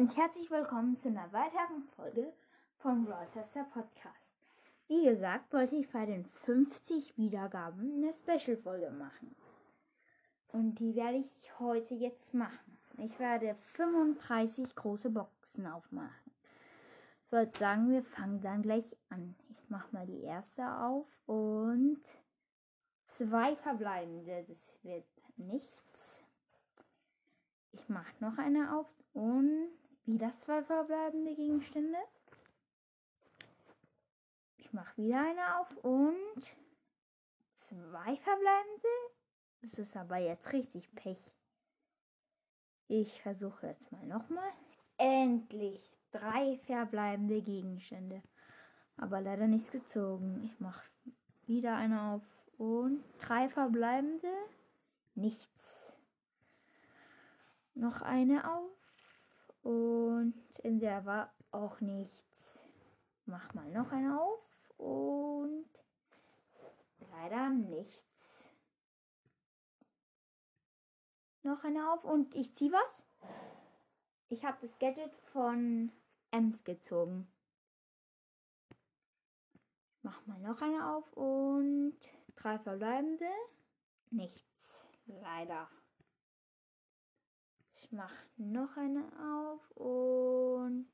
Und herzlich willkommen zu einer weiteren Folge von Broadcaster Podcast. Wie gesagt, wollte ich bei den 50 Wiedergaben eine Special-Folge machen. Und die werde ich heute jetzt machen. Ich werde 35 große Boxen aufmachen. Ich würde sagen, wir fangen dann gleich an. Ich mache mal die erste auf und zwei verbleibende. Das wird nichts. Ich mache noch eine auf und wieder zwei verbleibende Gegenstände. Ich mache wieder eine auf und zwei verbleibende. Das ist aber jetzt richtig Pech. Ich versuche jetzt mal nochmal. Endlich drei verbleibende Gegenstände. Aber leider nichts gezogen. Ich mache wieder eine auf und drei verbleibende. Nichts. Noch eine auf. Und in der war auch nichts. Mach mal noch eine auf. Und leider nichts. Noch eine auf. Und ich ziehe was. Ich habe das Gadget von Ems gezogen. Mach mal noch eine auf und drei verbleibende. Nichts. Leider. Ich mache noch eine auf und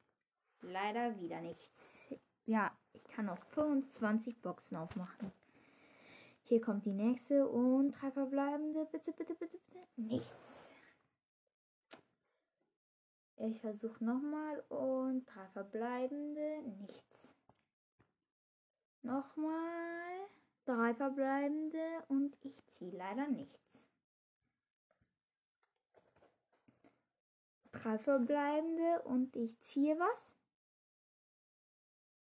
leider wieder nichts. Ja, ich kann auch 25 Boxen aufmachen. Hier kommt die nächste und drei verbleibende. Bitte, bitte, bitte, bitte. Nichts. Ich versuche nochmal und drei verbleibende. Nichts. Nochmal. Drei verbleibende und ich ziehe leider nichts. Drei verbleibende und ich ziehe was.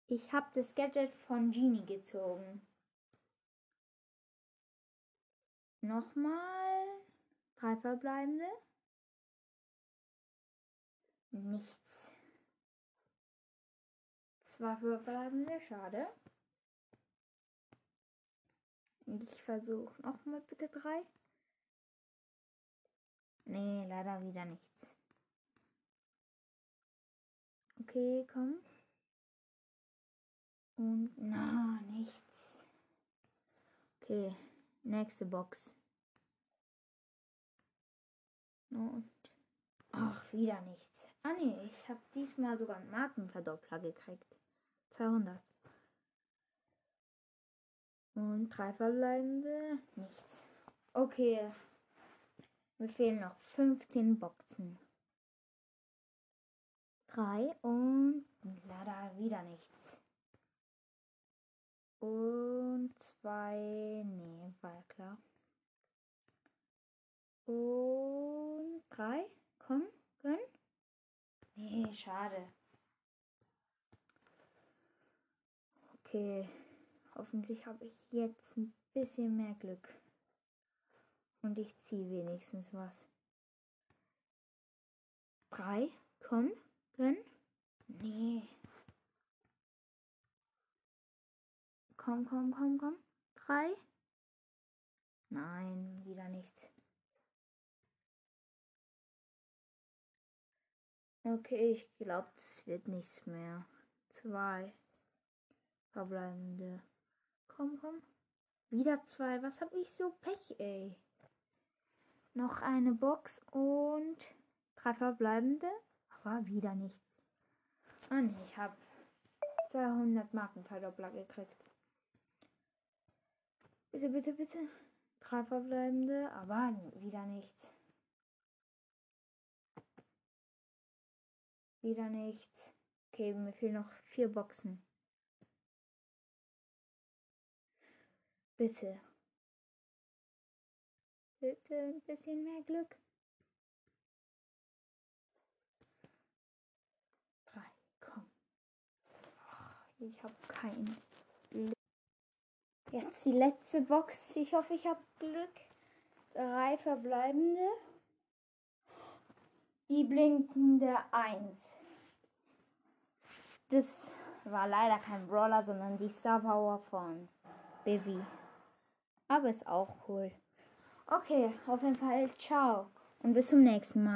Ich habe das Gadget von Genie gezogen. Nochmal drei verbleibende. Nichts. Zwei verbleibende, schade. Ich versuche nochmal bitte drei. Nee, leider wieder nichts. Okay, komm. Und na, nichts. Okay, nächste Box. Und ach, wieder nichts. Ah nee, ich habe diesmal sogar einen Markenverdoppler gekriegt. 200. Und drei verbleibende, nichts. Okay. Mir fehlen noch 15 Boxen. 3 und leider wieder nichts. Und 2, nee, war klar. Und 3, komm, gönn. Nee, schade. Okay, hoffentlich habe ich jetzt ein bisschen mehr Glück. Und ich ziehe wenigstens was. 3, komm. Gönn? Nee. Komm, komm, komm, komm. Drei? Nein, wieder nichts. Okay, ich glaube, das wird nichts mehr. Zwei verbleibende. Komm, komm. Wieder zwei. Was hab ich so Pech, ey? Noch eine Box und drei verbleibende war wieder nichts. Und ich habe 200 Markenverdoppler gekriegt. Bitte, bitte, bitte. Drei verbleibende, aber wieder nichts. Wieder nichts. Okay, mir fehlen noch vier Boxen. Bitte. Bitte ein bisschen mehr Glück. Ich habe keinen Glück. Jetzt die letzte Box. Ich hoffe, ich habe Glück. Drei verbleibende. Die blinkende 1. Das war leider kein Brawler, sondern die Star Power von Baby. Aber ist auch cool. Okay, auf jeden Fall ciao und bis zum nächsten Mal.